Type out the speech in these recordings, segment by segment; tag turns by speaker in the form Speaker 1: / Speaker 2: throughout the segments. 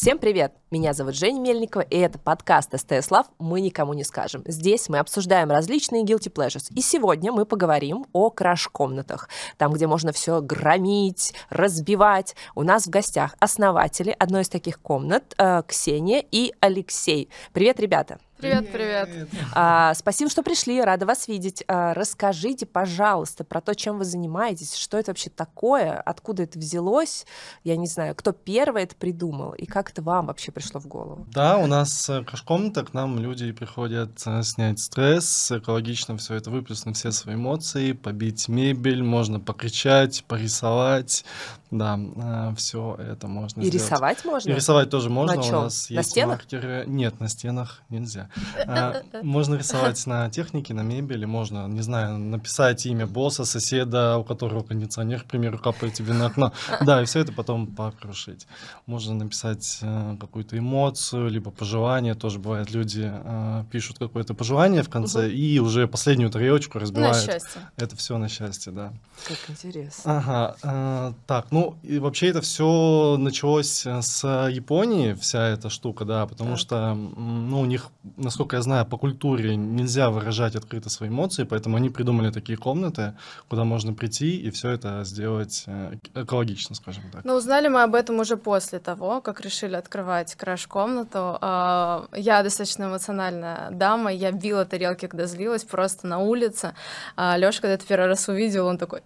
Speaker 1: Всем привет! Меня зовут Женя Мельникова, и это подкаст СТС Лав «Мы никому не скажем». Здесь мы обсуждаем различные guilty pleasures. И сегодня мы поговорим о краш-комнатах. Там, где можно все громить, разбивать. У нас в гостях основатели одной из таких комнат э, Ксения и Алексей. Привет, ребята!
Speaker 2: Привет, привет.
Speaker 1: А, спасибо, что пришли, рада вас видеть. А, расскажите, пожалуйста, про то, чем вы занимаетесь, что это вообще такое, откуда это взялось, я не знаю, кто первый это придумал и как это вам вообще пришло в голову.
Speaker 3: Да, у нас э, краш-комната, к нам люди приходят э, снять стресс, экологично все это выплеснуть, все свои эмоции, побить мебель, можно покричать, порисовать, да, э, все это можно
Speaker 1: И
Speaker 3: сделать.
Speaker 1: рисовать можно?
Speaker 3: И рисовать тоже можно.
Speaker 1: На
Speaker 3: У нас
Speaker 1: На
Speaker 3: есть
Speaker 1: стенах?
Speaker 3: маркеры. Нет, на стенах нельзя. А, Можно рисовать на технике, на мебели, можно, не знаю, написать имя босса, соседа, у которого кондиционер, к примеру, капает тебе на окно. Да, и все это потом покрушить. Можно написать э, какую-то эмоцию, либо пожелание. Тоже бывает, люди э, пишут какое-то пожелание в конце и уже последнюю тарелочку
Speaker 2: На
Speaker 3: разбивают.
Speaker 2: счастье.
Speaker 3: Это все на счастье, да.
Speaker 1: Как интересно.
Speaker 3: Ага, э, так, ну и вообще это все началось с Японии, вся эта штука, да, потому
Speaker 1: Так.
Speaker 3: что, ну, у них, насколько я знаю, по культуре нельзя выражать открыто свои эмоции, поэтому они придумали такие комнаты, куда можно прийти и все это сделать э, экологично, скажем так.
Speaker 2: Но узнали мы об этом уже после того, как решили открывать краш-комнату. А, Я достаточно эмоциональная дама, я била тарелки, когда злилась, просто на улице. Леша, когда это первый раз увидел, он такой,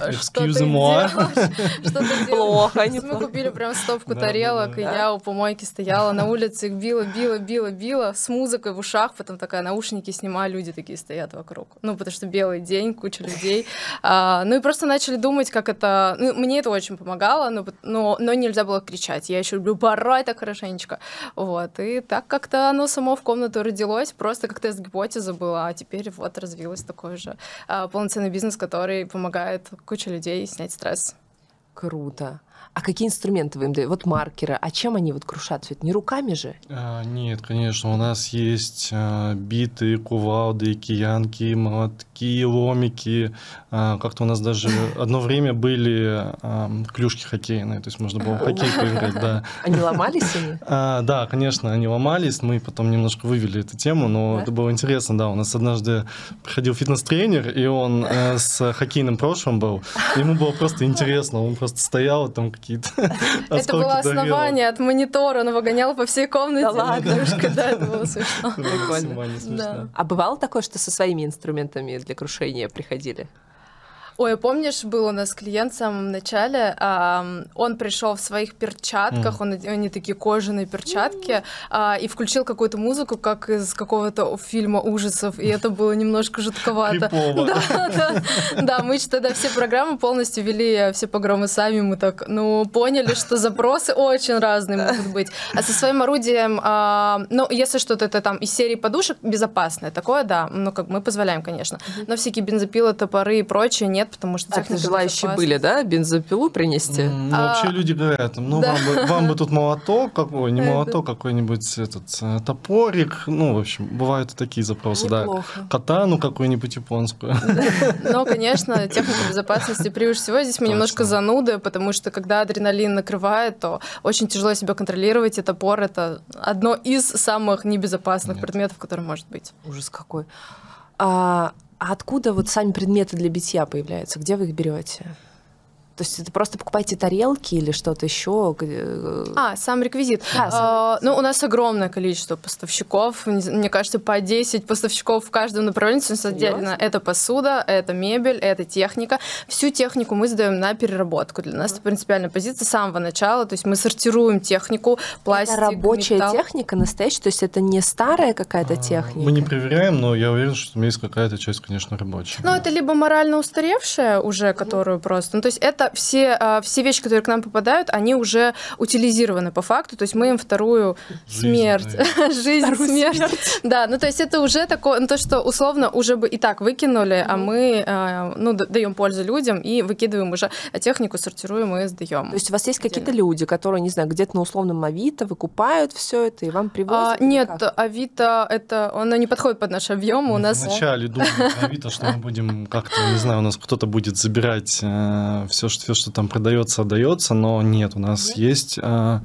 Speaker 2: «А что ты делаешь? Что ты делаешь?» Мы купили прям стопку тарелок, и я у помойки стояла на улице, их била, била, била, била, с музыкой в ушах, потом такая наушники снимаю, люди такие стоят вокруг. Ну, потому что белый день, куча людей. А, ну и просто начали думать, как это... Ну, мне это очень помогало, но, но, но нельзя было кричать. Я еще люблю порать так хорошенечко. Вот. И так как-то оно само в комнату родилось, просто как тест гипотеза была, а теперь вот развилось такой же а, полноценный бизнес, который помогает куче людей снять стресс.
Speaker 1: Круто. А какие инструменты вы им даете? Вот маркеры. А чем они вот крушат? Ведь не руками же.
Speaker 3: А, нет, конечно, у нас есть а, биты, кувалды, киянки, молотки, ломики. А, как-то у нас даже одно время были а, клюшки хоккейные, то есть можно было в хоккей поиграть, да.
Speaker 1: Они ломались они?
Speaker 3: А, да, конечно, они ломались, мы потом немножко вывели эту тему, но это было интересно, да. У нас однажды приходил фитнес-тренер, и он э, с хоккейным прошлым был. Ему было просто интересно, он просто стоял, там какие-то
Speaker 2: Это было основание от монитора, он его гонял по всей комнате.
Speaker 1: Да ладно?
Speaker 2: Да, это было смешно.
Speaker 1: Прикольно.
Speaker 3: максимально смешно.
Speaker 2: Да.
Speaker 1: А бывало такое, что со своими инструментами для крушения приходили?
Speaker 2: Ой, помнишь, был у нас клиент в самом начале, ам, он пришел в своих перчатках, он, они такие кожаные перчатки, а, и включил какую-то музыку, как из какого-то фильма ужасов, и это было немножко жутковато. Да, да, да, мы тогда все программы полностью вели, все погромы сами, мы так, ну, поняли, что запросы очень разные могут быть. А со своим орудием, а, ну, если что-то это там из серии подушек безопасное, такое, да, ну, как мы позволяем, конечно. Но всякие бензопилы, топоры и прочее нет, потому что
Speaker 1: Так, желающие были, да, бензопилу принести?
Speaker 3: Ну,
Speaker 2: А,
Speaker 3: вообще люди говорят, ну,
Speaker 2: да.
Speaker 3: вам, бы, вам бы тут молоток какой, не
Speaker 2: Это.
Speaker 3: молоток, какой-нибудь этот э, топорик. Ну, в общем, бывают такие запросы, да.
Speaker 1: Неплохо.
Speaker 3: Катану какую-нибудь японскую.
Speaker 2: Но, конечно, техника безопасности превыше всего. Здесь мы немножко зануды, потому что когда адреналин накрывает, то очень тяжело себя контролировать, и топор — это одно из самых небезопасных
Speaker 3: Нет.
Speaker 2: предметов, который может быть.
Speaker 1: Ужас какой. А, а откуда вот сами предметы для битья появляются? Где вы их берете? То есть это просто покупаете тарелки или что-то еще?
Speaker 2: А, сам реквизит.
Speaker 1: Да, сам
Speaker 2: А, ну, у нас огромное количество поставщиков. Мне кажется, по 10 поставщиков в каждом направлении. Отдельно это посуда, это мебель, это техника. Всю технику мы сдаем на переработку. Для нас это принципиальная позиция с самого начала. То есть мы сортируем технику, пластик,
Speaker 1: это рабочая
Speaker 2: металл.
Speaker 1: техника настоящая, то есть это не старая какая-то
Speaker 3: А,
Speaker 1: техника?
Speaker 3: Мы не проверяем, но я уверен, что там есть какая-то часть, конечно, рабочая.
Speaker 2: Ну, это либо морально устаревшая уже, которую просто... Ну, то есть это все, а, все вещи, которые к нам попадают, они уже утилизированы по факту. То есть мы им вторую
Speaker 3: Жизнь
Speaker 2: смерть,
Speaker 3: даем.
Speaker 2: жизнь,
Speaker 1: Вторую
Speaker 2: смерть. Да, ну то есть это уже такое, ну то, что условно уже бы и так выкинули, а мы, а, ну, даем пользу людям и выкидываем уже, а технику сортируем и сдаем.
Speaker 1: То есть у вас есть какие-то люди, которые, не знаю, где-то на условном Авито выкупают все это и вам
Speaker 2: А,
Speaker 1: привозят? или
Speaker 2: нет,
Speaker 1: как?
Speaker 2: Авито это оно не подходит под наш объем. У
Speaker 3: Мы
Speaker 2: нас
Speaker 3: Вначале думали Авито, что мы будем как-то, не знаю, у нас кто-то будет забирать все, что все, что там продается, отдается, но нет, у нас есть а,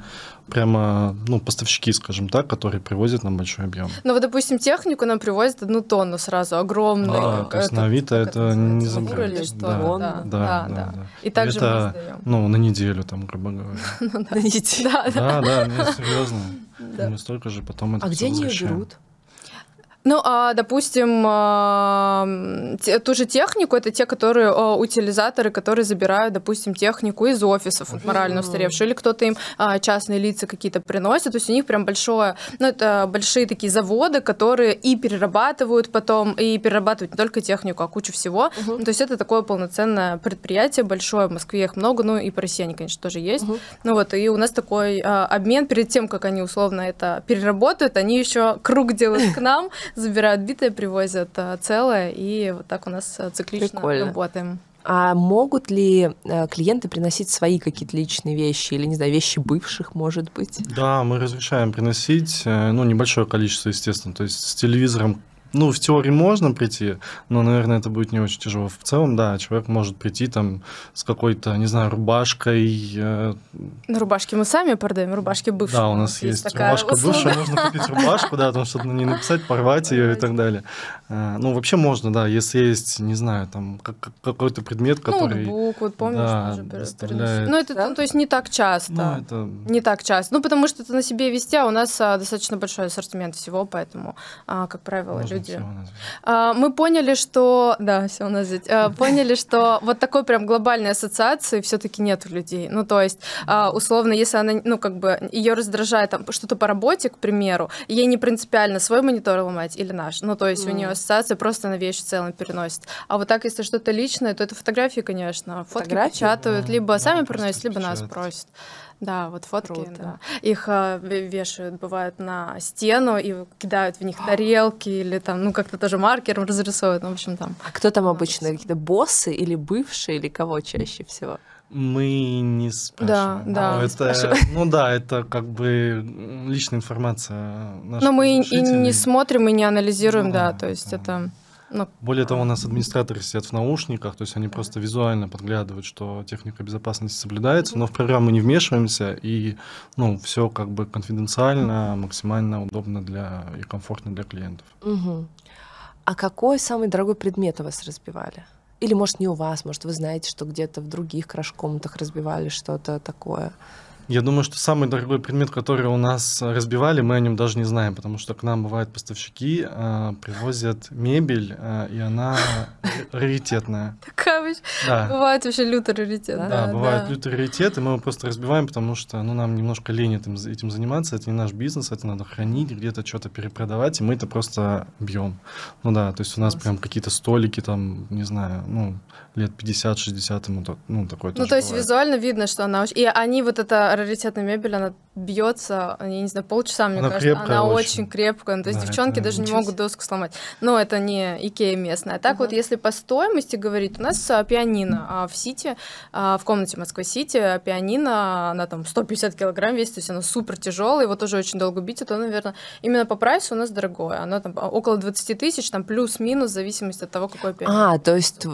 Speaker 3: прямо, ну, поставщики, скажем так, которые привозят нам большой объем.
Speaker 2: Ну, вот, допустим, технику нам привозят одну тонну сразу, огромную.
Speaker 3: Да, то есть на Авито это не
Speaker 2: забрать. Что,
Speaker 3: Да,
Speaker 2: да,
Speaker 1: да,
Speaker 2: да, да,
Speaker 3: да.
Speaker 2: И также мы
Speaker 3: Это,
Speaker 2: сдаем.
Speaker 3: ну, на неделю, там, грубо говоря.
Speaker 1: На неделю.
Speaker 2: Да, да.
Speaker 3: Серьезно. Мы столько же потом это
Speaker 1: А где они ее берут?
Speaker 2: Ну, а, допустим, а, те- ту же технику, это те, которые а, утилизаторы, которые забирают, допустим, технику из офисов, вот, морально устаревшую, или кто-то им а, частные лица какие-то приносит, то есть у них прям большое, ну, это большие такие заводы, которые и перерабатывают потом, и перерабатывают не только технику, а кучу всего.
Speaker 1: Мгм.
Speaker 2: Ну, то есть это такое полноценное предприятие большое, в Москве их много, ну и по России они, конечно, тоже есть.
Speaker 1: Мгм.
Speaker 2: Ну вот, и у нас такой а, обмен перед тем, как они условно это переработают, они еще круг делают к нам, забирают битое, привозят а, целое, и вот так у нас а, циклично
Speaker 1: Прикольно.
Speaker 2: работаем.
Speaker 1: А могут ли э, клиенты приносить свои какие-то личные вещи или, не знаю, вещи бывших, может быть?
Speaker 3: Да, мы разрешаем приносить, э, ну, небольшое количество, естественно. То есть с телевизором, ну, в теории можно прийти, но, наверное, это будет не очень тяжело. В целом, да, человек может прийти там с какой-то, не знаю, рубашкой. э,
Speaker 2: Ну, рубашки мы сами продаем, рубашки бывшие.
Speaker 3: Да, у нас есть
Speaker 2: такая
Speaker 3: рубашка
Speaker 2: услуга.
Speaker 3: бывшая, можно купить рубашку, да, там что-то ней написать, порвать ее и так далее. Э, Ну, вообще можно, да, если есть, не знаю, там как- как- какой-то предмет, который...
Speaker 2: Ноутбук, вот помнишь,
Speaker 3: да, доставляет.
Speaker 2: Ну, это, ну, то есть не так часто.
Speaker 3: Ну, это...
Speaker 2: Не так часто. Ну, потому что это на себе вести, а у нас а, достаточно большой ассортимент всего, поэтому, а, как правило,
Speaker 3: можно
Speaker 2: люди... А, Мы поняли, что... Да, все у нас здесь. А, Поняли, что вот такой прям глобальной ассоциации все-таки нет у людей. Ну, то есть, а, условно, если она, ну, как бы, ее раздражает там что-то по работе, к примеру, ей не принципиально свой монитор ломать или наш. Ну, то есть у нее ассоциация просто на вещь в целом переносит. А вот так, если что-то личное, то это фотографии, конечно. Фотки печатают, либо сами приносят, либо нас просят. Да, вот фотки,
Speaker 1: Круто.
Speaker 2: да. Их а, ве- вешают, бывает, на стену и кидают в них тарелки или там, ну, как-то тоже маркером разрисовывают, ну, в общем, там.
Speaker 1: А кто там обычно? Какие-то боссы или бывшие, или кого чаще всего?
Speaker 3: Мы не спрашиваем.
Speaker 2: да,
Speaker 3: Ну,
Speaker 2: не
Speaker 3: это, ну да, это как бы личная информация наших
Speaker 2: Но мы и- не смотрим, и не анализируем,
Speaker 3: Ну
Speaker 2: да,
Speaker 3: да,
Speaker 2: то есть
Speaker 3: да.
Speaker 2: это... Ну,
Speaker 3: Более того, у нас администраторы сидят в наушниках, то есть они просто визуально подглядывают, что техника безопасности соблюдается, но в программу не вмешиваемся, и ну, все как бы конфиденциально, максимально удобно для и комфортно для клиентов.
Speaker 1: Мгм. А какой самый дорогой предмет у вас разбивали? Или, может, не у вас, может, вы знаете, что где-то в других краш-комнатах разбивали что-то такое?
Speaker 3: Я думаю, что самый дорогой предмет, который у нас разбивали, мы о нем даже не знаем, потому что к нам бывают поставщики, э, привозят мебель, э, и она раритетная.
Speaker 2: такая вообще...
Speaker 3: Да.
Speaker 2: Бывает вообще лютый раритет.
Speaker 1: Да,
Speaker 3: Да,
Speaker 2: Да,
Speaker 3: бывает
Speaker 2: да.
Speaker 3: лютый раритет, и мы его просто разбиваем, потому что ну, нам немножко лень этим, этим заниматься, это не наш бизнес, это надо хранить, где-то что-то перепродавать, и мы это просто бьем. Ну да, то есть у нас прям какие-то столики там, не знаю, ну, лет 50-60 ему, ну, такое
Speaker 2: Ну, то есть
Speaker 3: бывает.
Speaker 2: визуально видно, что она очень... И они, вот эта раритетная мебель, она бьется, я не знаю, полчаса, мне
Speaker 3: Она
Speaker 2: кажется.
Speaker 3: крепкая
Speaker 2: она
Speaker 3: очень.
Speaker 2: очень крепкая. Ну, То есть
Speaker 3: Да,
Speaker 2: девчонки даже не могут доску сломать. Но это не Икея местная. А так вот,
Speaker 1: Мгм.
Speaker 2: если по стоимости говорить, у нас а, пианино а, в Сити, а, в комнате Москва-Сити, а, пианино, она там 150 килограмм весит, то есть она супер тяжелая, его тоже очень долго бить, то, наверное, именно по прайсу у нас дорогое. Оно там а, около 20 тысяч, там плюс-минус, в зависимости от того, какое пианино.
Speaker 1: А, то есть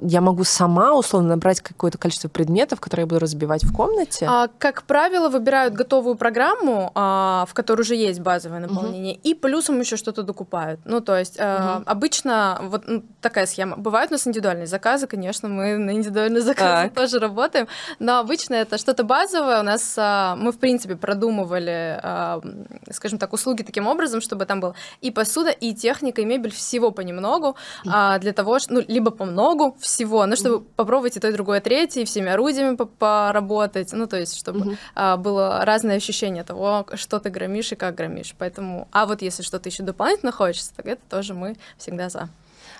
Speaker 1: я могу сама условно набрать какое-то количество предметов, которые я буду разбивать в комнате?
Speaker 2: А, как правило, выбирают готовую программу, а, в которой уже есть базовое наполнение, и плюсом еще что-то докупают. Ну, то есть
Speaker 1: Мгм.
Speaker 2: обычно вот ну, такая схема. Бывают у нас индивидуальные заказы, конечно, мы на индивидуальные заказы
Speaker 1: Так.
Speaker 2: тоже работаем, но обычно это что-то базовое. У нас а, мы, в принципе, продумывали, а, скажем так, услуги таким образом, чтобы там было и посуда, и техника, и мебель, всего понемногу, для того, что, ну, либо по многу всего, ну, чтобы попробовать и то, и другое, и третье, и всеми орудиями по- поработать, ну, то есть, чтобы а, было разное ощущение того, что ты громишь и как громишь. Поэтому, а вот если что-то еще дополнительно хочется, так это тоже мы всегда за.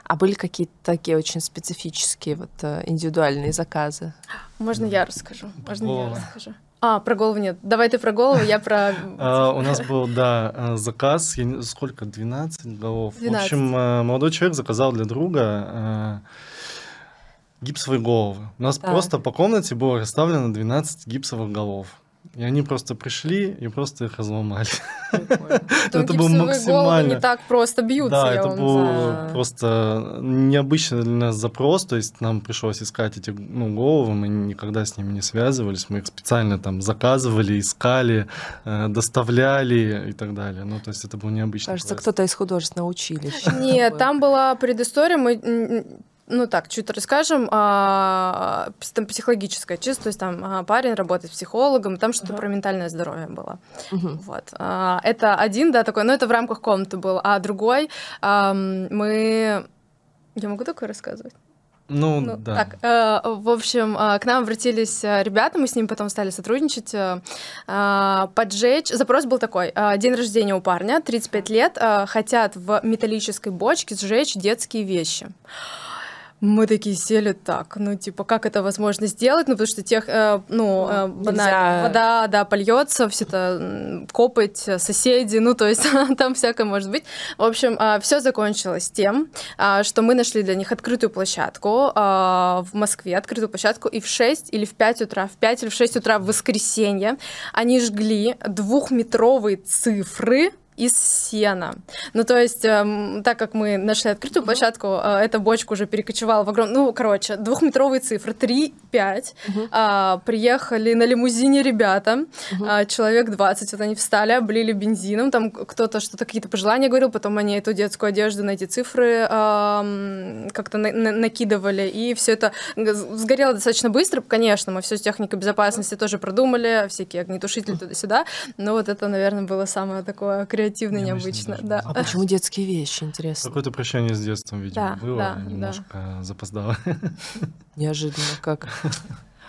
Speaker 1: А были какие-то такие очень специфические вот э, индивидуальные заказы?
Speaker 2: Можно я расскажу? Можно я
Speaker 3: Голову.
Speaker 2: расскажу? А, про голову нет. Давай ты про голову, я про...
Speaker 3: А, у нас был, да, э, заказ, я сколько, 12 голов.
Speaker 2: 12.
Speaker 3: В общем, э, молодой человек заказал для друга гипсовые головы. У нас просто по комнате было расставлено 12 гипсовых голов. И они просто пришли и просто их разломали.
Speaker 2: Это был максимально... не так просто бьются,
Speaker 3: Да, это был просто необычный для нас запрос, то есть нам пришлось искать эти ну, головы, мы никогда с ними не связывались, мы их специально там заказывали, искали, э, доставляли и так далее. Ну, то есть это был необычный
Speaker 1: Кажется, кто-то из художественного училища.
Speaker 2: Нет, там была предыстория, мы ну так, чуть расскажем, а, там психологическая чисто, то есть там а, парень работает психологом, там что-то uh-huh. про ментальное здоровье было. Uh-huh. Вот. А, это один, да, такой, но это в рамках комнаты был, а другой а, мы... Я могу такое рассказывать?
Speaker 3: Ну, ну да.
Speaker 2: Так, э, в общем, э, к нам обратились э, ребята, мы с ними потом стали сотрудничать, э, э поджечь. Запрос был такой: э, день рождения у парня, 35 лет, э, хотят в металлической бочке сжечь детские вещи мы такие сели так, ну, типа, как это возможно сделать? Ну, потому что тех, э, ну, э, банально, вода, да, польется, все это копать, соседи, ну, то есть там всякое может быть. В общем, э, все закончилось тем, э, что мы нашли для них открытую площадку э, в Москве, открытую площадку, и в 6 или в 5 утра, в 5 или в 6 утра в воскресенье они жгли двухметровые цифры из сена. Ну, то есть, э, так как мы нашли открытую площадку, э, эта бочка уже перекочевала в огромную... Ну, короче, двухметровые цифры, 3-5. Uh-huh. Э, приехали на лимузине ребята, uh-huh. э, человек 20, вот они встали, облили бензином, там кто-то что-то, какие-то пожелания говорил, потом они эту детскую одежду на эти цифры э, как-то на- на- накидывали, и все это сгорело достаточно быстро, конечно, мы все с техникой безопасности тоже продумали, всякие огнетушители туда-сюда, но вот это, наверное, было самое такое креативно, необычно. Да.
Speaker 1: А почему детские вещи, интересно?
Speaker 3: Какое-то прощание с детством, видимо,
Speaker 2: да,
Speaker 3: было,
Speaker 2: да,
Speaker 3: немножко
Speaker 2: да.
Speaker 3: запоздало.
Speaker 1: Неожиданно как.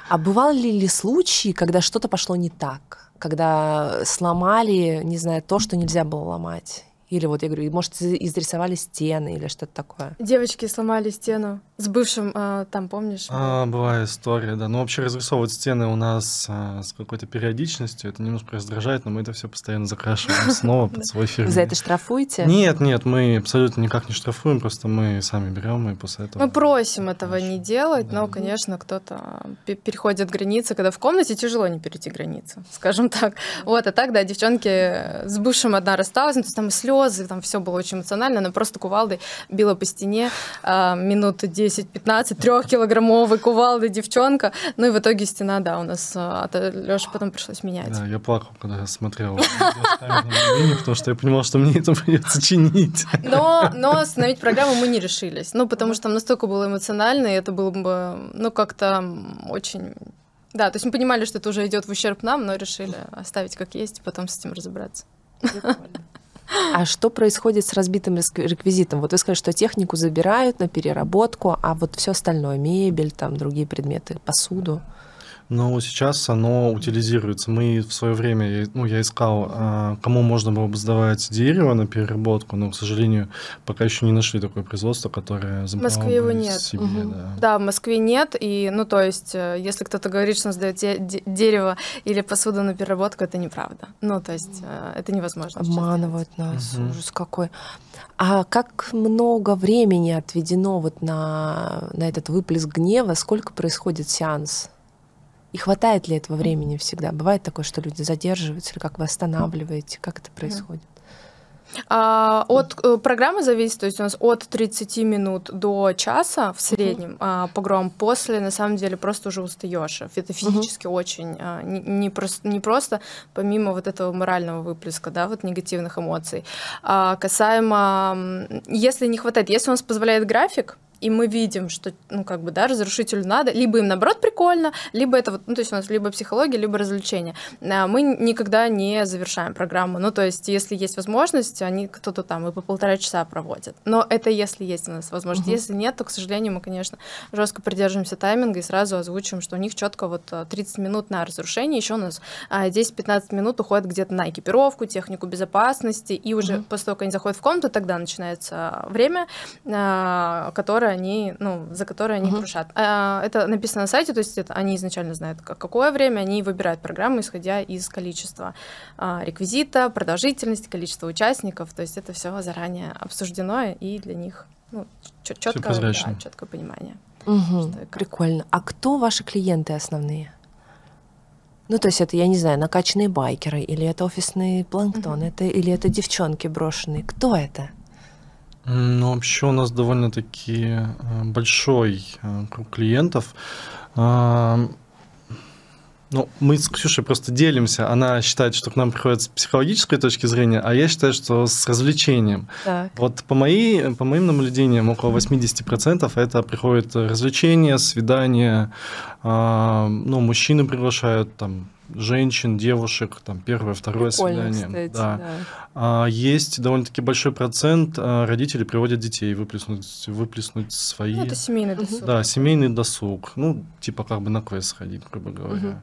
Speaker 1: А бывали ли случаи, когда что-то пошло не так? Когда сломали, не знаю, то, что нельзя было ломать? Или вот я говорю, может, изрисовали стены или что-то такое?
Speaker 2: Девочки сломали стену с бывшим, а, там, помнишь?
Speaker 3: А, была история, да. Ну, вообще разрисовывать стены у нас а, с какой-то периодичностью, это немножко раздражает, но мы это все постоянно закрашиваем снова под свой фирменный.
Speaker 1: За это штрафуете?
Speaker 3: Нет, нет, мы абсолютно никак не штрафуем, просто мы сами берем и после этого...
Speaker 2: Мы просим этого не делать, но, конечно, кто-то переходит границы, когда в комнате тяжело не перейти границы, скажем так. Вот, а так, да, девчонки с бывшим одна рассталась, ну, то есть там слезы, там все было очень эмоционально, она просто кувалдой била по стене а, минут 10 10-15, трехкилограммовый кувалды девчонка. Ну и в итоге стена, да, у нас а, от Лёши потом пришлось менять.
Speaker 3: Да, я плакал, когда я смотрел потому что я понимал, что мне это придется чинить.
Speaker 2: Но, но остановить программу мы не решились. Ну, потому что там настолько было эмоционально, и это было бы, ну, как-то очень да, то есть мы понимали, что это уже идет в ущерб нам, но решили оставить как есть, и потом с этим разобраться. Прикольно.
Speaker 1: А что происходит с разбитым реквизитом? Вот вы сказали, что технику забирают на переработку, а вот все остальное, мебель, там другие предметы, посуду.
Speaker 3: Но сейчас оно утилизируется. Мы в свое время, ну, я искал, а, кому можно было бы сдавать дерево на переработку, но, к сожалению, пока еще не нашли такое производство, которое
Speaker 2: В Москве его нет.
Speaker 3: Себе, угу. да.
Speaker 2: да, в Москве нет. И, ну, то есть, э, если кто-то говорит, что он сдает дерево или посуду на переработку, это неправда. Ну, то есть, э, это невозможно.
Speaker 1: Обманывают нас. Угу. Ужас какой. А как много времени отведено вот на, на этот выплеск гнева? Сколько происходит сеанс? И хватает ли этого времени всегда? Бывает такое, что люди задерживаются, или как вы останавливаете? Как это происходит?
Speaker 2: А, от э, программы зависит, то есть у нас от 30 минут до часа в среднем uh-huh. а, погром. После, на самом деле, просто уже устаешь. Это физически uh-huh. очень а, не, не, просто, не просто помимо вот этого морального выплеска, да, вот негативных эмоций. А, касаемо, если не хватает, если у нас позволяет график, и мы видим, что, ну, как бы, да, разрушителю надо, либо им, наоборот, прикольно, либо это вот, ну, то есть у нас либо психология, либо развлечение. А мы никогда не завершаем программу. Ну, то есть, если есть возможность, они кто-то там и по полтора часа проводят. Но это если есть у нас возможность. Угу. Если нет, то, к сожалению, мы, конечно, жестко придерживаемся тайминга и сразу озвучиваем, что у них четко вот 30 минут на разрушение, еще у нас 10-15 а, минут уходит где-то на экипировку, технику безопасности, и уже угу. после того, как они заходят в комнату, тогда начинается время, которое которые они, ну, за которые они uh-huh. крушат. А, это написано на сайте, то есть это, они изначально знают, как, какое время, они выбирают программу, исходя из количества а, реквизита, продолжительности, количества участников, то есть это все заранее обсуждено, и для них ну, четко, да, четкое понимание.
Speaker 1: Угу, прикольно. А кто ваши клиенты основные? Ну, то есть это, я не знаю, накачанные байкеры, или это офисный планктон, это, или это девчонки брошенные. Кто это?
Speaker 3: Ну, вообще у нас довольно-таки э, большой э, круг клиентов. Ну, мы с Ксюшей просто делимся. Она считает, что к нам приходят с психологической точки зрения, а я считаю, что с развлечением. Так. Вот по, моей, по моим наблюдениям, около 80% это приходит развлечения, свидания. А, ну, мужчины приглашают там женщин, девушек, там первое, второе Прикольно, свидание. Кстати, да. да. А, есть довольно-таки большой процент а, родителей приводят детей выплеснуть, выплеснуть свои. Ну,
Speaker 2: это семейный досуг.
Speaker 3: Да, семейный досуг. Ну, типа как бы на квест сходить, грубо говоря. Угу.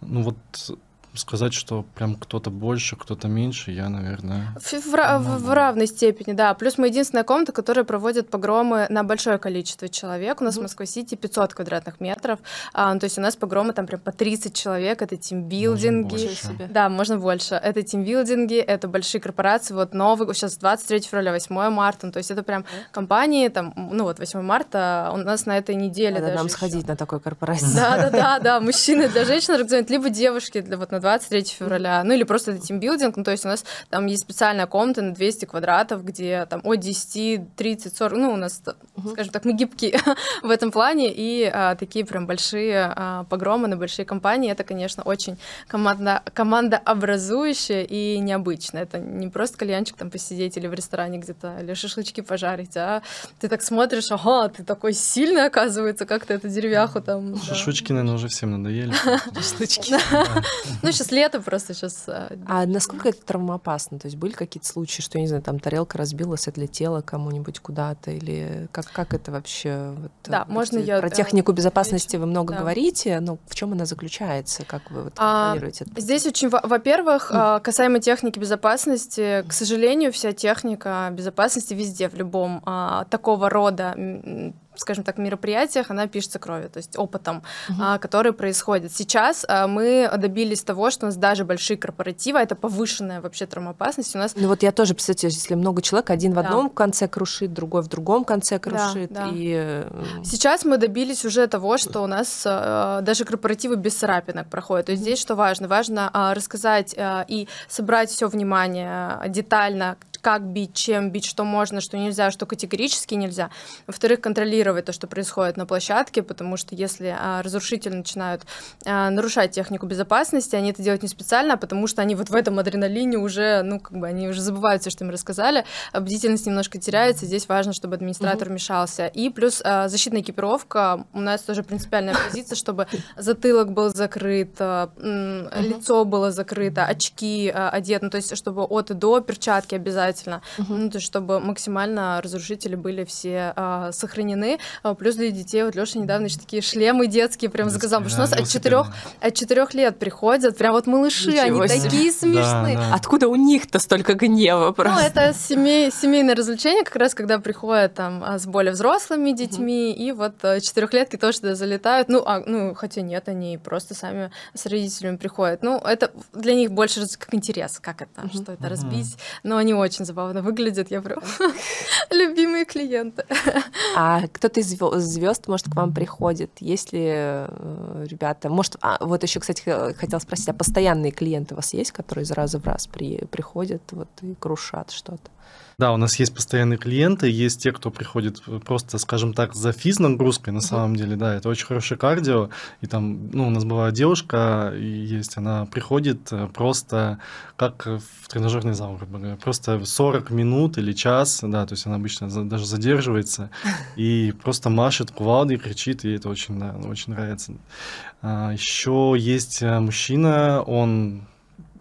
Speaker 3: Ну вот сказать, что прям кто-то больше, кто-то меньше, я, наверное...
Speaker 2: В, в, в, в равной степени, да. Плюс мы единственная комната, которая проводит погромы на большое количество человек. У нас mm-hmm. в Москве-Сити 500 квадратных метров. А, ну, то есть у нас погромы там прям по 30 человек. Это тимбилдинги. Да, можно больше. Это тимбилдинги, это большие корпорации. Вот новый, сейчас 23 февраля, 8 марта. Ну, то есть это прям компании, там, ну вот 8 марта у нас на этой неделе
Speaker 1: Надо нам сходить на такой корпорации.
Speaker 2: Да-да-да, да. Мужчины для женщин организуют, либо девушки для вот на 23 февраля, ну или просто это тимбилдинг, ну то есть у нас там есть специальная комната на 200 квадратов, где там от 10, 30, 40, ну у нас, uh-huh. скажем так, мы гибкие в этом плане, и а, такие прям большие а, погромы на большие компании, это, конечно, очень команда, командообразующее и необычно. Это не просто кальянчик там посидеть или в ресторане где-то, или шашлычки пожарить, а ты так смотришь, ага, ты такой сильный, оказывается, как ты эту деревяху там...
Speaker 3: Шашлычки, наверное, уже всем надоели.
Speaker 2: Шашлычки. Ну, сейчас лето просто сейчас. А,
Speaker 1: а насколько это травмоопасно? То есть были какие-то случаи, что, я не знаю, там тарелка разбилась, отлетела кому-нибудь куда-то? Или как, как это вообще? Вот,
Speaker 2: да, вот, можно я...
Speaker 1: Про технику безопасности вы много да. говорите, но в чем она заключается? Как вы вот а, контролируете
Speaker 2: это? Здесь очень, во-первых, касаемо техники безопасности, к сожалению, вся техника безопасности везде, в любом а, такого рода скажем так, мероприятиях, она пишется кровью, то есть опытом, угу. а, который происходит. Сейчас а, мы добились того, что у нас даже большие корпоративы, это повышенная вообще травмоопасность у нас.
Speaker 1: Ну вот я тоже, кстати, если много человек, один в одном конце крушит, другой в другом конце крушит. Да, да. И... Э,
Speaker 2: Сейчас мы добились уже того, что у нас а, даже корпоративы без царапинок проходят. То есть здесь что важно? Важно а, рассказать а, и собрать все внимание детально, как бить, чем бить, что можно, что нельзя, что категорически нельзя. Во-вторых, контролировать то, что происходит на площадке, потому что если а, разрушители начинают а, нарушать технику безопасности, они это делают не специально, а потому что они вот в этом адреналине уже, ну, как бы они уже забывают все, что им рассказали, а бдительность немножко теряется, здесь важно, чтобы администратор вмешался. И плюс а, защитная экипировка, у нас тоже принципиальная позиция, чтобы затылок был закрыт, а, лицо было закрыто, очки а, одеты, ну, то есть чтобы от и до, перчатки обязательно обязательно, угу. ну, то есть чтобы максимально разрушители были все а, сохранены. А, плюс для детей, вот Леша недавно еще такие шлемы детские прям заказал, потому что у нас от четырех от четырех лет приходят, прям вот малыши, Ничего они себе. такие смешные. Да,
Speaker 1: да. Откуда у них-то столько гнева просто?
Speaker 2: Ну, это семей, семейное развлечение, как раз когда приходят там а, с более взрослыми детьми, угу. и вот а, четырехлетки тоже туда залетают. Ну, а, ну, хотя нет, они просто сами с родителями приходят. Ну, это для них больше как интерес, как это, угу. что это разбить. Но они очень очень забавно выглядит. Я прям любимые клиенты.
Speaker 1: А кто-то из звезд, может, к вам приходит? Есть ли э, ребята? Может, а, вот еще, кстати, хотел спросить, а постоянные клиенты у вас есть, которые из раза в раз при, приходят вот, и крушат что-то?
Speaker 3: Да, у нас есть постоянные клиенты, есть те, кто приходит просто, скажем так, за физ-нагрузкой, на самом деле, да, это очень хорошее кардио, и там, ну, у нас была девушка, есть, она приходит э, просто как в тренажерный зал, грубо говоря, просто 40 минут или час, да, то есть она обычно даже задерживается, и просто машет кувалдой, кричит, и это очень, да, очень нравится. А, еще есть э, мужчина, он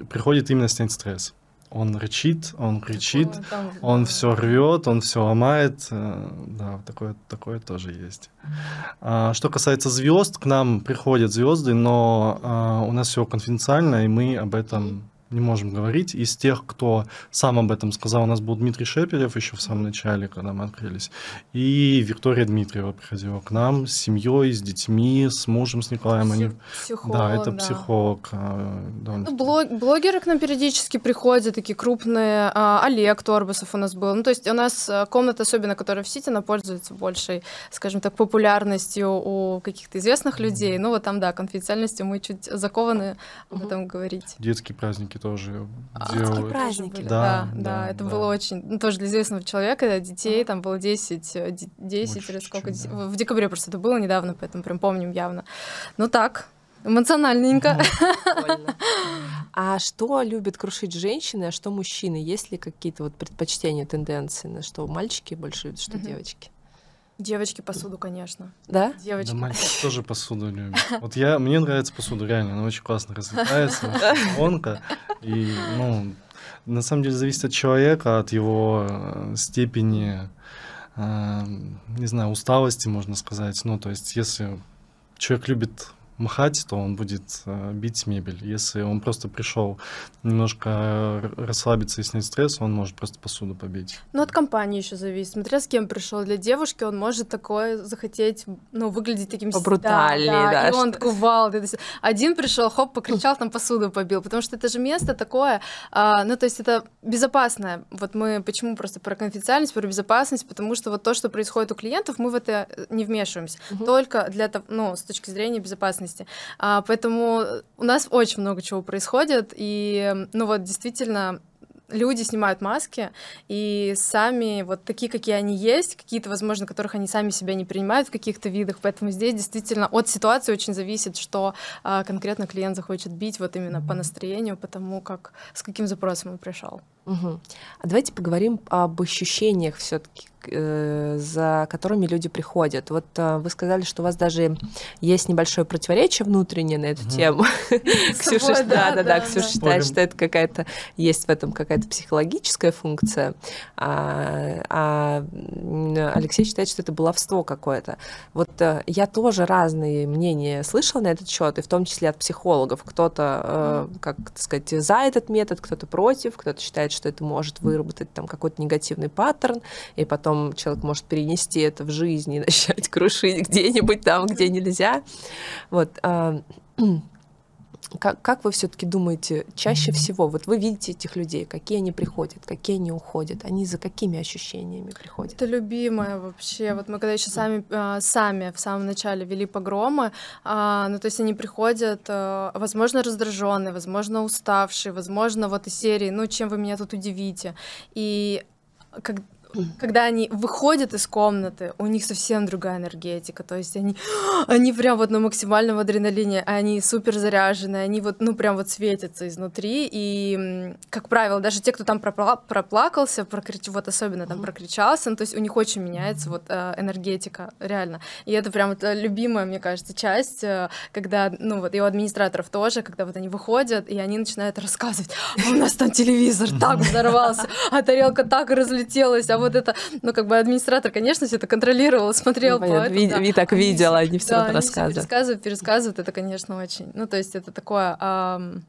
Speaker 3: приходит именно снять стресс. Он рычит, он кричит, он да. все рвет, он все ломает. Э, да, такое, такое тоже есть. А, что касается звезд, к нам приходят звезды, но а, у нас все конфиденциально, и мы об этом не можем говорить. Из тех, кто сам об этом сказал, у нас был Дмитрий Шепелев еще в самом начале, когда мы открылись. И Виктория Дмитриева приходила к нам с семьей, с детьми, с мужем, с Николаем. Они...
Speaker 2: Психолог,
Speaker 3: Да, это
Speaker 2: да.
Speaker 3: психолог. а, довольно-
Speaker 2: Ну, блог- блогеры к нам периодически приходят, такие крупные. А, Олег Торбасов у нас был. Ну, то есть у нас а, комната, особенно которая в Сити, она пользуется большей, скажем так, популярностью у каких-то известных людей. Ну, вот там, да, конфиденциальностью мы чуть закованы об
Speaker 1: Мгм.
Speaker 2: этом говорить.
Speaker 3: Детские праздники тоже
Speaker 2: А,
Speaker 3: делают.
Speaker 1: праздники.
Speaker 3: Да,
Speaker 2: Да, да,
Speaker 3: да,
Speaker 2: это
Speaker 3: да.
Speaker 2: было очень, ну, тоже для известного человека, детей, там было 10, э, де- 10
Speaker 3: Больше
Speaker 2: или сколько, дес-
Speaker 3: да.
Speaker 2: в декабре просто это было недавно, поэтому прям помним явно. Ну так, эмоциональненько.
Speaker 1: А что любят крушить женщины, а что мужчины? Есть ли какие-то вот предпочтения, тенденции, на что мальчики больше любят, что девочки?
Speaker 2: Девочки посуду, конечно.
Speaker 1: Да?
Speaker 2: Девочки.
Speaker 3: Да, мальчики тоже посуду любят. Вот я, мне нравится посуда, реально, она очень классно разлетается, тонко. И, ну, на самом деле зависит от человека, от его э, степени, э, не знаю, усталости, можно сказать. Ну, то есть, если человек любит махать, то он будет э, бить мебель. Если он просто пришел немножко э, расслабиться и снять стресс, он может просто посуду побить.
Speaker 2: Ну, от компании еще зависит. Смотря с кем пришел. Для девушки он может такое захотеть, ну, выглядеть таким... с-
Speaker 1: Побрутальней, да,
Speaker 2: И он такой, вау, ты- ты- один пришел, хоп, покричал, там посуду побил. Потому что это же место такое, а, ну, то есть это безопасное. Вот мы почему просто про конфиденциальность, про безопасность, потому что вот то, что происходит у клиентов, мы в это э, не вмешиваемся.
Speaker 1: Мгм.
Speaker 2: Только для того, ну, с точки зрения безопасности. А, поэтому у нас очень много чего происходит, и, ну, вот действительно люди снимают маски, и сами вот такие, какие они есть, какие-то, возможно, которых они сами себя не принимают в каких-то видах, поэтому здесь действительно от ситуации очень зависит, что а, конкретно клиент захочет бить вот именно по настроению, потому как с каким запросом он пришел.
Speaker 1: Мгм. А давайте поговорим об ощущениях все-таки, за которыми люди приходят. Вот э, вы сказали, что у вас даже есть небольшое противоречие внутреннее на эту
Speaker 3: Мгм.
Speaker 1: тему. Ксюша,
Speaker 2: собой,
Speaker 1: да,
Speaker 2: да,
Speaker 1: да, Ксюша
Speaker 2: да.
Speaker 1: считает, что это какая-то есть в этом какая-то психологическая функция, а, а, Алексей считает, что это баловство какое-то. Вот э, я тоже разные мнения слышала на этот счет, и в том числе от психологов. Кто-то, э, как сказать, за этот метод, кто-то против, кто-то считает, что это может выработать там какой-то негативный паттерн, и потом человек может перенести это в жизнь и начать крушить где-нибудь там, где нельзя. Вот. Как, как вы все-таки думаете, чаще всего, вот вы видите этих людей, какие они приходят, какие они уходят, они за какими ощущениями приходят?
Speaker 2: Это любимое вообще. Вот мы когда еще сами, а, сами в самом начале вели погромы, а, ну то есть они приходят, а, возможно, раздраженные, возможно, уставшие, возможно, вот из серии, ну чем вы меня тут удивите. И как, когда они выходят из комнаты, у них совсем другая энергетика, то есть они, они прям вот на максимальном адреналине, они супер заряжены, они вот, ну прям вот светятся изнутри, и, как правило, даже те, кто там пропла- проплакался, прокрич... вот особенно там прокричался, ну, то есть у них очень меняется вот э, энергетика, реально, и это прям вот, э, любимая, мне кажется, часть, э, когда, ну вот и у администраторов тоже, когда вот они выходят, и они начинают рассказывать, «А у нас там телевизор так взорвался, а тарелка так разлетелась, а вот это, ну как бы администратор, конечно, все это контролировал, смотрел
Speaker 1: Ну,
Speaker 2: по
Speaker 1: понятно,
Speaker 2: этому,
Speaker 1: Ви-
Speaker 2: да.
Speaker 1: Ви так
Speaker 2: Они
Speaker 1: видела,
Speaker 2: все-
Speaker 1: они всё
Speaker 2: да, всё
Speaker 1: рассказывают.
Speaker 2: пересказывают, пересказывают, это, конечно, очень, ну то есть это такое, ам,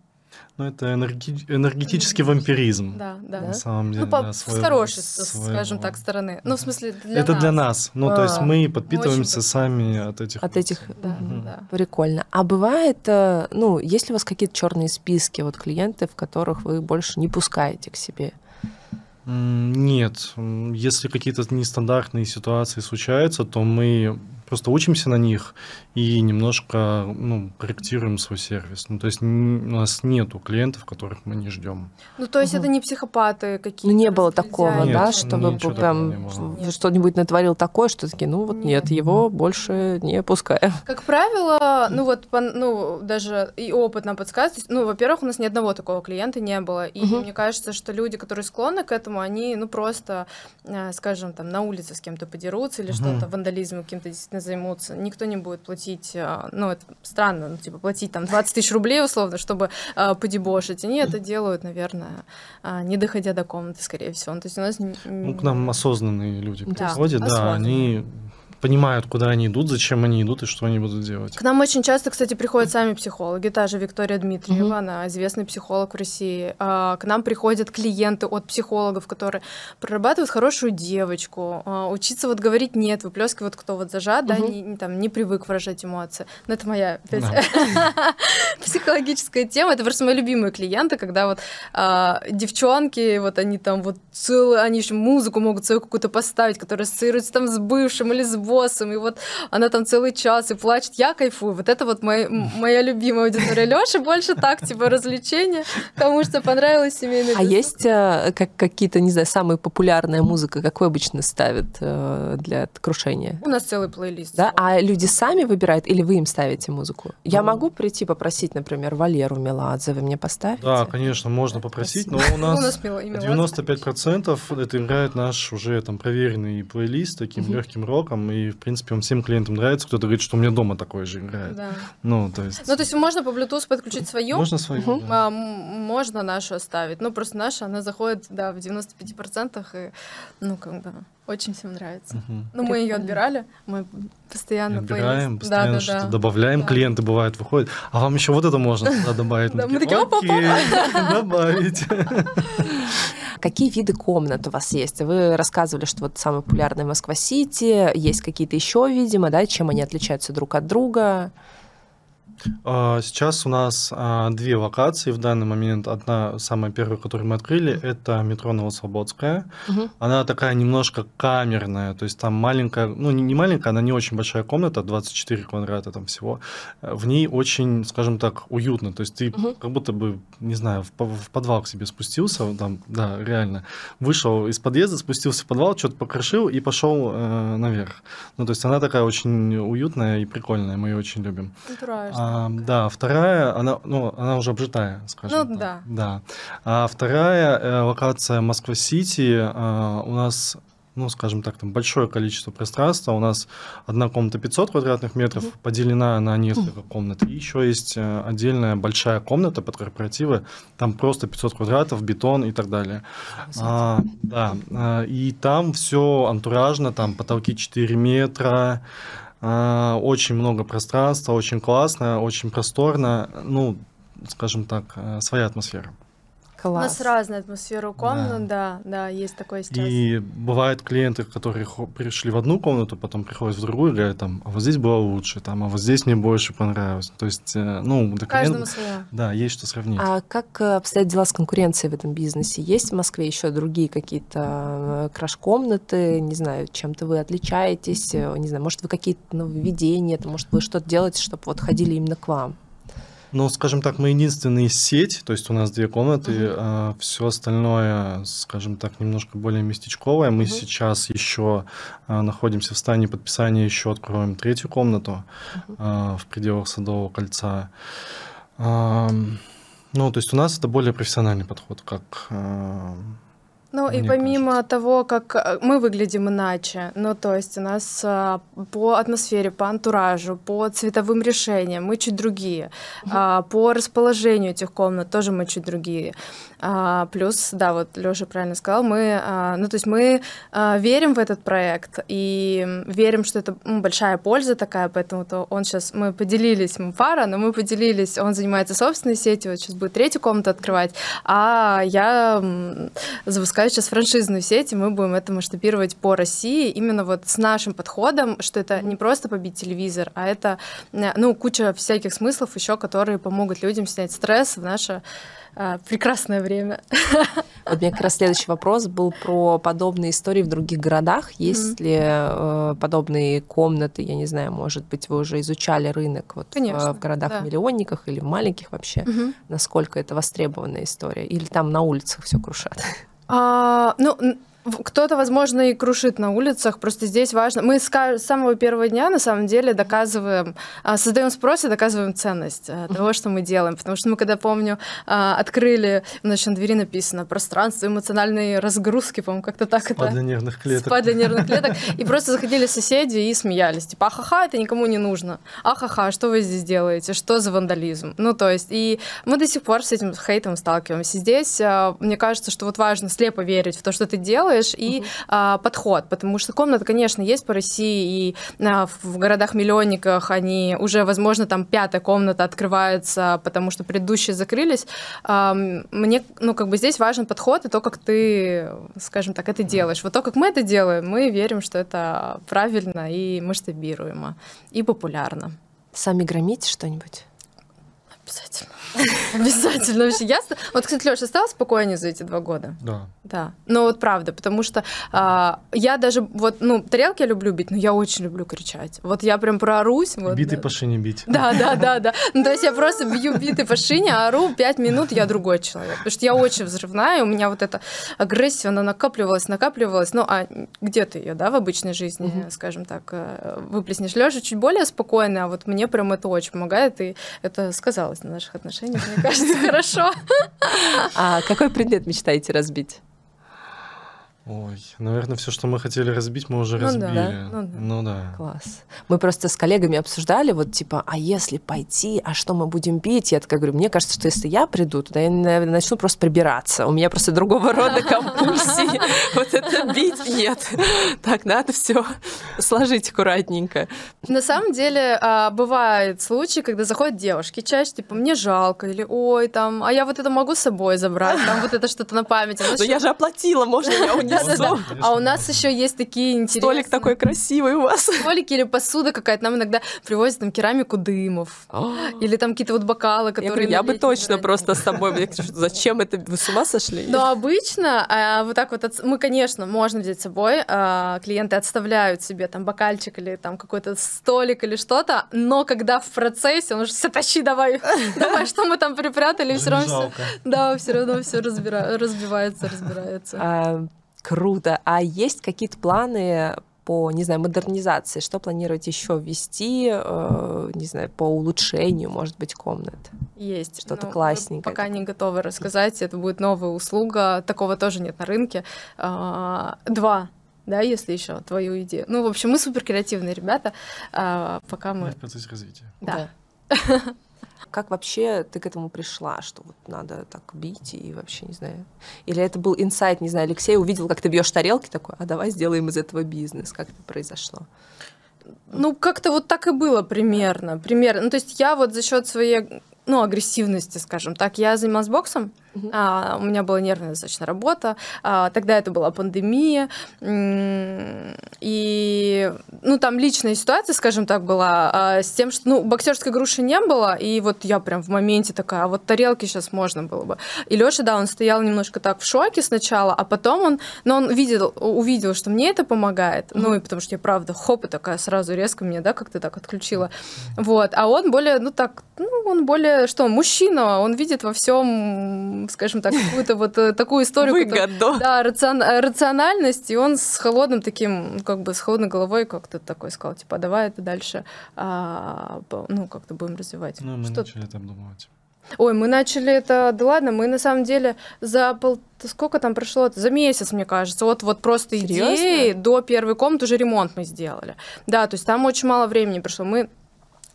Speaker 3: Ну, это энерги- энергетический вампиризм.
Speaker 2: да, да.
Speaker 3: На самом деле,
Speaker 2: Ну, по,
Speaker 3: да,
Speaker 2: с
Speaker 3: своего-
Speaker 2: хорошей, с-
Speaker 3: своего.
Speaker 2: скажем так, стороны. Ну, в смысле, для
Speaker 3: это
Speaker 2: нас.
Speaker 3: для нас. Ну, то есть
Speaker 1: А,
Speaker 3: мы подпитываемся
Speaker 2: очень
Speaker 3: сами от этих.
Speaker 1: От этих
Speaker 2: Да,
Speaker 1: Мгм.
Speaker 2: да.
Speaker 1: Прикольно. А бывает, э, ну, есть ли у вас какие-то черные списки вот клиентов, которых вы больше не пускаете к себе?
Speaker 3: Нет, если какие-то нестандартные ситуации случаются, то мы просто учимся на них и немножко ну, корректируем свой сервис. Ну, то есть у нас нету клиентов, которых мы не ждем.
Speaker 2: Ну, то есть
Speaker 1: Мгм.
Speaker 2: это не психопаты какие-то.
Speaker 1: Ну, не было такого,
Speaker 3: Нет,
Speaker 1: да,
Speaker 3: ну,
Speaker 1: чтобы
Speaker 3: ничего
Speaker 1: прям что-нибудь натворил такое, что такие, ну вот нет,
Speaker 2: Нет.
Speaker 1: его больше не пускаем.
Speaker 2: Как правило, ну вот, по- ну, даже и опыт нам подсказывает. Ну, во-первых, у нас ни одного такого клиента не было. И
Speaker 1: Мгм.
Speaker 2: мне кажется, что люди, которые склонны к этому, они, ну, просто, э, скажем, там, на улице с кем-то подерутся или
Speaker 3: Мгм.
Speaker 2: что-то, вандализмом каким-то действительно займутся. Никто не будет платить, э, ну, это странно, ну, типа, платить там 20 тысяч рублей, условно, чтобы э, подебошить. Они это делают, наверное, э, не доходя до комнаты, скорее всего. Ну, То есть у нас...
Speaker 3: Ну, к нам осознанные люди
Speaker 2: Да,
Speaker 3: приходят, да,
Speaker 2: осознанные.
Speaker 3: они понимают, куда они идут, зачем они идут и что они будут делать.
Speaker 2: К нам очень часто, кстати, приходят сами психологи. Та же Виктория Дмитриева, угу. она известный психолог в России. А, к нам приходят клиенты от психологов, которые прорабатывают хорошую девочку, а, учиться вот говорить нет, выплескивают, кто вот зажат, угу. да, не, не, там, не привык выражать эмоции. Но это моя психологическая тема. Это просто мои любимые клиенты, когда вот а, девчонки, вот они там вот целую, они еще музыку могут свою какую-то поставить, которая ассоциируется там с бывшим или с боссом, и вот она там целый час и плачет, я кайфую. Вот это вот моя, моя любимая аудитория. Лёша больше так, типа, развлечения, кому что понравилось семейный
Speaker 1: А есть э, как, какие-то, не знаю, самая популярная музыка, какой обычно ставят э, для крушения?
Speaker 2: У нас целый плейлист.
Speaker 1: Да? А люди сами выбирают или вы им ставите музыку? Я ну. могу прийти попросить, например, Валеру Меладзе, вы мне поставите?
Speaker 3: Да, конечно, можно попросить, но у нас 95% это играет наш уже там проверенный плейлист таким легким роком, и, в принципе, он всем клиентам нравится. Кто-то говорит, что у меня дома такой же играет. Да. Ну, то есть...
Speaker 2: Ну, то есть можно по Bluetooth подключить свою?
Speaker 3: Можно свою, угу.
Speaker 2: да. а, Можно нашу оставить. Ну, просто наша, она заходит, да, в 95%, и, ну, как бы... Очень всем нравится. Угу. Ну, мы ее отбирали, мы постоянно
Speaker 3: Отбираем, появились. постоянно да, что-то да. добавляем, да. клиенты бывают выходят. А вам еще вот это можно туда добавить?
Speaker 2: Да, мы такие,
Speaker 3: добавить.
Speaker 1: Какие виды комнат у вас есть? Вы рассказывали, что вот самая популярная Москва-Сити, есть какие-то еще, видимо, да, чем они отличаются друг от друга?
Speaker 3: А, сейчас у нас а, две локации в данный момент. Одна, самая первая, которую мы открыли, это метро Новослободская. Угу. Она такая немножко камерная, то есть там маленькая, ну не маленькая, она не очень большая комната, 24 квадрата там всего. В ней очень, скажем так, уютно, то есть ты угу. как будто бы, не знаю, в, в подвал к себе спустился, там, да, реально, вышел из подъезда, спустился в подвал, что-то покрошил и пошел э, наверх. Ну то есть она такая очень уютная и прикольная, мы ее очень любим.
Speaker 2: Натурально.
Speaker 3: А, да, вторая, она, ну, она уже обжитая, скажем
Speaker 2: ну, так. да.
Speaker 3: Да. А вторая э, локация Москва-Сити э, у нас ну, скажем так, там большое количество пространства. У нас одна комната 500 квадратных метров, mm-hmm. поделена на несколько mm-hmm. комнат. И еще есть э, отдельная большая комната под корпоративы, там просто 500 квадратов, бетон и так далее. А, да, а, и там все антуражно, там потолки 4 метра, очень много пространства, очень классно, очень просторно. Ну, скажем так, э, своя атмосфера.
Speaker 2: Класс. У нас разная атмосфера комнат, да. да, да, есть такое сейчас.
Speaker 3: И бывают клиенты, которые пришли в одну комнату, потом приходят в другую, говорят, там, а вот здесь было лучше, там, а вот здесь мне больше понравилось. То есть, э, ну,
Speaker 2: Каждому свое.
Speaker 3: Да, есть что сравнить.
Speaker 1: А как э, обстоят дела с конкуренцией в этом бизнесе? Есть в Москве еще другие какие-то э, краш-комнаты? Не знаю, чем-то вы отличаетесь? Не знаю, может, вы какие-то нововведения, может, вы что-то делаете, чтобы вот ходили именно к вам?
Speaker 3: Ну, скажем так, мы единственные сеть, то есть у нас две комнаты, uh-huh. а все остальное, скажем так, немножко более местечковое. Мы uh-huh. сейчас еще а, находимся в стадии подписания, еще откроем третью комнату uh-huh. а, в пределах Садового кольца. А, ну, то есть у нас это более профессиональный подход, как
Speaker 2: ну и помимо кажется. того, как э, мы выглядим иначе, ну то есть у нас а, по атмосфере, по антуражу, по цветовым решениям мы чуть другие, угу. а, по расположению этих комнат тоже мы чуть другие. А, плюс, да, вот Лёша правильно сказал, мы, а, ну то есть мы а, верим в этот проект и верим, что это ну, большая польза такая, поэтому то он сейчас, мы поделились, мы пара, но мы поделились, он занимается собственной сетью, вот сейчас будет третью комнату открывать, а я запускаю запускаю сейчас франшизную сеть, и мы будем это масштабировать по России именно вот с нашим подходом, что это не просто побить телевизор, а это, э, ну, куча всяких смыслов еще, которые помогут людям снять стресс в наше а, прекрасное время.
Speaker 1: Вот у меня как раз следующий вопрос был про подобные истории в других городах. Есть mm-hmm. ли э, подобные комнаты, я не знаю, может быть, вы уже изучали рынок вот
Speaker 2: Конечно,
Speaker 1: в, в городах-миллионниках да. или в маленьких вообще? Mm-hmm. Насколько это востребованная история? Или там на улицах все крушат?
Speaker 2: А, ну, кто-то, возможно, и крушит на улицах. Просто здесь важно. Мы с самого первого дня, на самом деле, доказываем, а, создаем спрос и доказываем ценность а, того, что мы делаем. Потому что мы, когда, помню, а, открыли, значит, на двери написано «Пространство эмоциональной разгрузки», по-моему, как-то так
Speaker 3: Спа это. для нервных клеток.
Speaker 2: Спа для нервных клеток. И просто заходили соседи и смеялись. Типа, ахаха, это никому не нужно. Ахаха, что вы здесь делаете? Что за вандализм? Ну, то есть, и мы до сих пор с этим хейтом сталкиваемся. Здесь, мне кажется, что вот важно слепо верить в то, что ты делаешь, делаешь, и а, подход. Потому что комната, конечно, есть по России, и а, в городах-миллионниках они уже, возможно, там пятая комната открывается, потому что предыдущие закрылись. А, мне, ну, как бы здесь важен подход и то, как ты, скажем так, это делаешь. Вот то, как мы это делаем, мы верим, что это правильно и масштабируемо, и популярно.
Speaker 1: Сами громите что-нибудь?
Speaker 2: Обязательно. Обязательно вообще. Я... Вот, кстати, Леша, стала спокойнее за эти два года?
Speaker 3: Да.
Speaker 2: Да. Ну вот правда, потому что а, я даже вот, ну, тарелки я люблю бить, но я очень люблю кричать. Вот я прям проорусь. Вот,
Speaker 3: Биты
Speaker 2: да.
Speaker 3: по шине бить.
Speaker 2: Да, да, да, да. Ну, то есть я просто бью биты по шине, а ору пять минут, я другой человек. Потому что я очень взрывная, у меня вот эта агрессия, она накапливалась, накапливалась. Ну, а где ты ее, да, в обычной жизни, mm-hmm. скажем так, э, выплеснешь? Лёша чуть более спокойный, а вот мне прям это очень помогает, и это сказалось на наших отношениях, мне кажется, хорошо.
Speaker 1: А какой предмет мечтаете разбить?
Speaker 3: Ой, наверное, все, что мы хотели разбить, мы уже ну, разбили. Да. Ну, да. ну да.
Speaker 1: Класс. Мы просто с коллегами обсуждали, вот типа, а если пойти, а что мы будем пить? Я такая говорю, мне кажется, что если я приду туда, я, наверное, начну просто прибираться. У меня просто другого рода компульсии. Вот это бить нет. Так, надо все сложить аккуратненько.
Speaker 2: На самом деле, а, бывают случаи, когда заходят девушки, чаще, типа, мне жалко, или ой, там, а я вот это могу с собой забрать, там вот это что-то на память.
Speaker 1: Но я же оплатила, можно я?
Speaker 2: Да, А у нас еще есть такие интересные...
Speaker 1: Столик такой красивый у вас.
Speaker 2: Столики или посуда какая-то. Нам иногда привозят там керамику дымов. А. Или там какие-то вот бокалы, которые...
Speaker 1: Я бы точно просто с собой... Зачем это? Вы с ума сошли?
Speaker 2: Но обычно а, вот так вот... Мы, конечно, можно взять с собой. А, клиенты отставляют себе там бокальчик или там какой-то столик или что-то. Но когда в процессе, он уже все тащи давай. Давай, что мы там припрятали, все равно все... Да, все равно все разбивается, разбирается.
Speaker 1: Круто. А есть какие-то планы по, не знаю, модернизации? Что планируете еще ввести, э, не знаю, по улучшению, может быть, комнат?
Speaker 2: Есть.
Speaker 1: Что-то ну, классненькое.
Speaker 2: Пока не готовы рассказать. Это будет новая услуга. Такого тоже нет на рынке. А, два да, если еще твою идею. Ну, в общем, мы супер креативные ребята, а, пока мы...
Speaker 3: В процессе развития.
Speaker 2: Да.
Speaker 1: да. Как вообще ты к этому пришла, что вот надо так бить и вообще, не знаю. Или это был инсайт, не знаю, Алексей увидел, как ты бьешь тарелки, такой, а давай сделаем из этого бизнес. Как это произошло?
Speaker 2: Ну, как-то вот так и было примерно. Примерно. Ну, то есть я вот за счет своей ну, агрессивности, скажем так. Я занималась боксом. А, у меня была нервная достаточно работа, а, тогда это была пандемия, и, ну, там личная ситуация, скажем так, была а, с тем, что, ну, боксерской груши не было, и вот я прям в моменте такая, а вот тарелки сейчас можно было бы. И Лёша, да, он стоял немножко так в шоке сначала, а потом он, но он видел, увидел, что мне это помогает, uh-huh. ну, и потому что я, правда, хоп, и такая сразу резко мне, да, как-то так отключила, вот, а он более, ну, так, ну, он более что мужчина, он видит во всем, скажем так, какую-то вот э, такую историю.
Speaker 1: Выгоду.
Speaker 2: Да, рацион, рациональность, и он с холодным таким, как бы с холодной головой как-то такой сказал, типа, «А давай это дальше, а, ну, как-то будем развивать.
Speaker 3: Ну, мы что начали там думать.
Speaker 2: Ой, мы начали это, да ладно, мы на самом деле за пол, сколько там прошло, -то? за месяц, мне кажется, вот, вот просто Серьезно? идеи до первой комнаты уже ремонт мы сделали. Да, то есть там очень мало времени прошло. Мы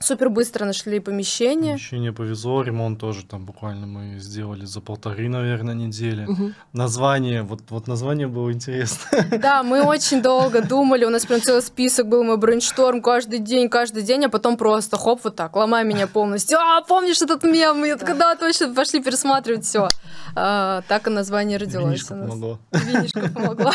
Speaker 2: супер быстро нашли помещение.
Speaker 3: Помещение повезло, ремонт тоже там буквально мы сделали за полторы, наверное, недели. Угу. Название, вот, вот название было интересно.
Speaker 2: Да, мы очень долго думали, у нас прям целый список был, мы брейншторм каждый день, каждый день, а потом просто хоп, вот так, ломай меня полностью. А, помнишь этот мем? Я такая, да, точно, пошли пересматривать все. А, так и название родилось
Speaker 3: Винишко
Speaker 2: у нас.
Speaker 3: помогло.
Speaker 2: Винишко помогло.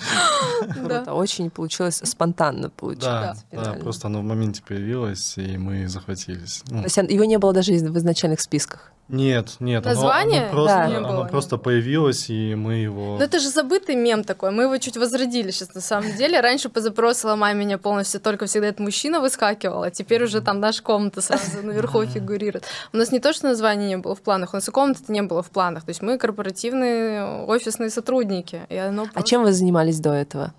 Speaker 1: Круто. Очень получилось спонтанно
Speaker 3: получилось. Да, просто оно в моменте появилось, и мы захватились.
Speaker 1: Ну. То есть его не было даже в изначальных списках?
Speaker 3: Нет, нет.
Speaker 2: Название?
Speaker 3: Оно, оно просто,
Speaker 2: да.
Speaker 3: не было, оно просто появилось, и мы его...
Speaker 2: Ну это же забытый мем такой, мы его чуть возродили сейчас на самом деле. Раньше по запросу «Ломай меня полностью» только всегда этот мужчина выскакивал, а теперь уже там наша комната сразу наверху фигурирует. У нас не то, что название не было в планах, у нас и комнаты не было в планах. То есть мы корпоративные офисные сотрудники. И оно просто...
Speaker 1: А чем вы занимались до этого?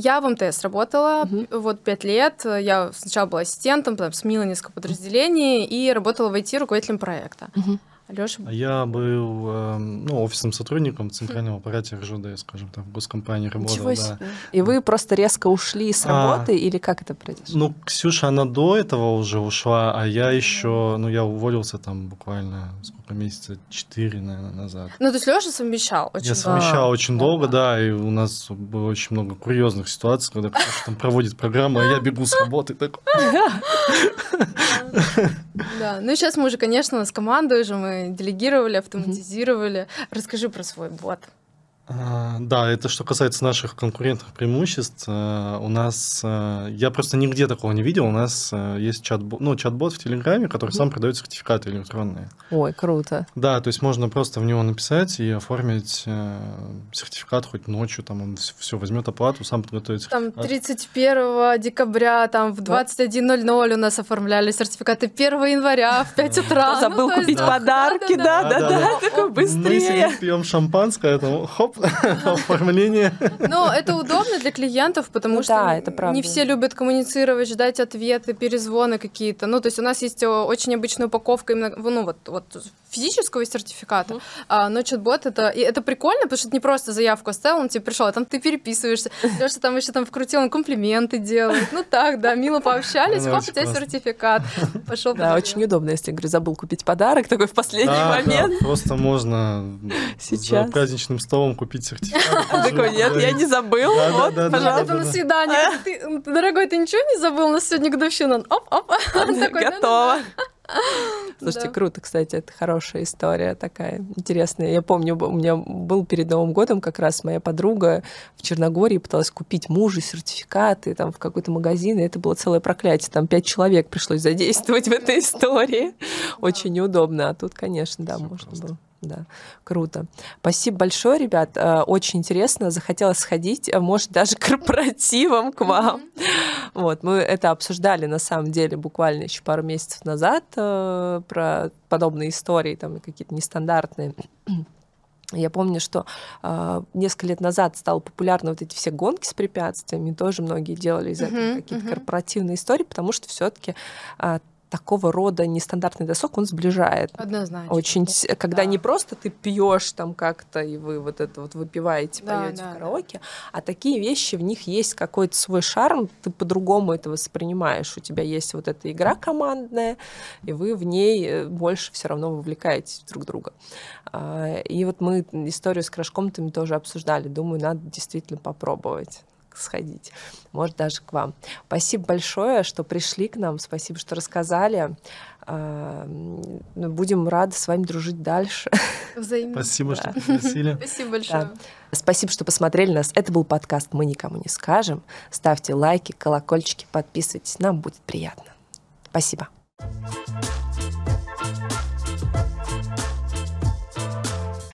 Speaker 2: Я в МТС работала угу. вот пять лет. Я сначала была ассистентом, потом сменила несколько подразделений и работала в IT руководителем проекта.
Speaker 1: Угу.
Speaker 2: Алёша?
Speaker 3: А я был э, ну, офисным сотрудником в центральном аппарате РЖД, скажем так, в госкомпании работал.
Speaker 1: Ничего
Speaker 3: да.
Speaker 1: себе. И вы просто резко ушли с
Speaker 3: А,
Speaker 1: работы или как это произошло?
Speaker 3: Ну, Ксюша, она до этого уже ушла, а я еще, ну, я уволился там буквально, сколько, месяца, четыре, наверное, назад.
Speaker 2: Ну, то есть Лёша совмещал очень
Speaker 3: Я совмещал
Speaker 1: А,
Speaker 3: очень
Speaker 1: да.
Speaker 3: долго, да, и у нас было очень много курьезных ситуаций, когда кто-то там проводит программу, а я бегу с работы такой.
Speaker 2: Да, ну сейчас мы уже, конечно, у нас команда уже, мы делегировали, автоматизировали. Расскажи про свой бот.
Speaker 3: А, Да, это что касается наших конкурентных преимуществ. э, У нас, э, я просто нигде такого не видел, у нас э, есть чат-бот, ну, чат-бот в Телеграме, который сам продает сертификаты электронные.
Speaker 1: Ой, круто.
Speaker 3: Да, то есть можно просто в него написать и оформить э, сертификат хоть ночью, там он все возьмет оплату, сам подготовит
Speaker 2: Там
Speaker 3: сертификат.
Speaker 2: 31 декабря, там в 21.00 у нас оформляли сертификаты 1 января в 5 утра. Ну,
Speaker 1: Забыл купить
Speaker 2: да,
Speaker 1: подарки, да, да,
Speaker 3: Да-да-да.
Speaker 1: да, такой
Speaker 3: Мы
Speaker 1: быстрее.
Speaker 3: сидим, пьем шампанское, там, хоп, оформление.
Speaker 2: Но это удобно для клиентов, потому
Speaker 1: Ну
Speaker 2: что
Speaker 1: да, это правда.
Speaker 2: не все любят коммуницировать, ждать ответы, перезвоны какие-то. Ну, то есть у нас есть э, очень обычная упаковка именно, ну, вот, вот физического сертификата, а, но чат-бот это, и это прикольно, потому что это не просто заявку оставил, он тебе пришел, а там ты переписываешься, Леша там еще там вкрутил, он комплименты делает. Ну так, да, мило пообщались,
Speaker 3: Ну,
Speaker 2: хоп,
Speaker 3: очень
Speaker 2: у тебя сертификат. Пошел
Speaker 1: Да, очень удобно, если, говорю, забыл купить подарок такой в последний момент.
Speaker 3: просто можно
Speaker 1: Сейчас.
Speaker 3: за праздничным столом купить сертификат.
Speaker 1: Такой, нет, я не забыл, вот, пожалуйста.
Speaker 2: Это на свидание. Дорогой, ты ничего не забыл? У нас сегодня годовщина. Оп-оп. Он такой, «Да-да-да».
Speaker 1: Готово. Слушайте,
Speaker 2: Да.
Speaker 1: круто, кстати, это хорошая история такая интересная. Я помню, у меня был перед Новым годом как раз моя подруга в Черногории пыталась купить мужу сертификаты там в какой-то магазин, и это было целое проклятие. Там пять человек пришлось задействовать в этой истории. Очень неудобно. А тут, конечно, да, можно
Speaker 3: просто.
Speaker 1: было. Да, круто. Спасибо большое, ребят. Э, Очень интересно. Захотелось сходить, а может, даже корпоративом к вам. Вот, мы это обсуждали на самом деле буквально еще пару месяцев назад э, про подобные истории, там какие-то нестандартные. Я помню, что э, несколько лет назад стало популярно вот эти все гонки с препятствиями, тоже многие делали из этого
Speaker 2: Мгм,
Speaker 1: какие-то
Speaker 2: мгм.
Speaker 1: корпоративные истории, потому что все-таки такого рода нестандартный досок он сближает.
Speaker 2: Однозначно.
Speaker 1: Очень, с- когда
Speaker 2: Да.
Speaker 1: не просто ты пьешь там как-то, и вы вот это вот выпиваете,
Speaker 2: Да,
Speaker 1: поете
Speaker 2: да,
Speaker 1: в
Speaker 2: да.
Speaker 1: караоке, а такие вещи, в них есть какой-то свой шарм, ты по-другому это воспринимаешь. У тебя есть вот эта игра командная, и вы в ней э, больше все равно вовлекаетесь друг друга. А, И вот мы историю с краш-комнатами тоже обсуждали. Думаю, надо действительно попробовать сходить. Может, даже к вам. Спасибо большое, что пришли к нам. Спасибо, что рассказали. А, Будем рады с вами дружить дальше.
Speaker 2: Взаимно.
Speaker 3: Спасибо,
Speaker 1: Да.
Speaker 3: что пригласили.
Speaker 2: Спасибо большое.
Speaker 1: Спасибо, что посмотрели нас. Это был подкаст «Мы никому не скажем». Ставьте лайки, колокольчики, подписывайтесь. Нам будет приятно. Спасибо.
Speaker 4: Thank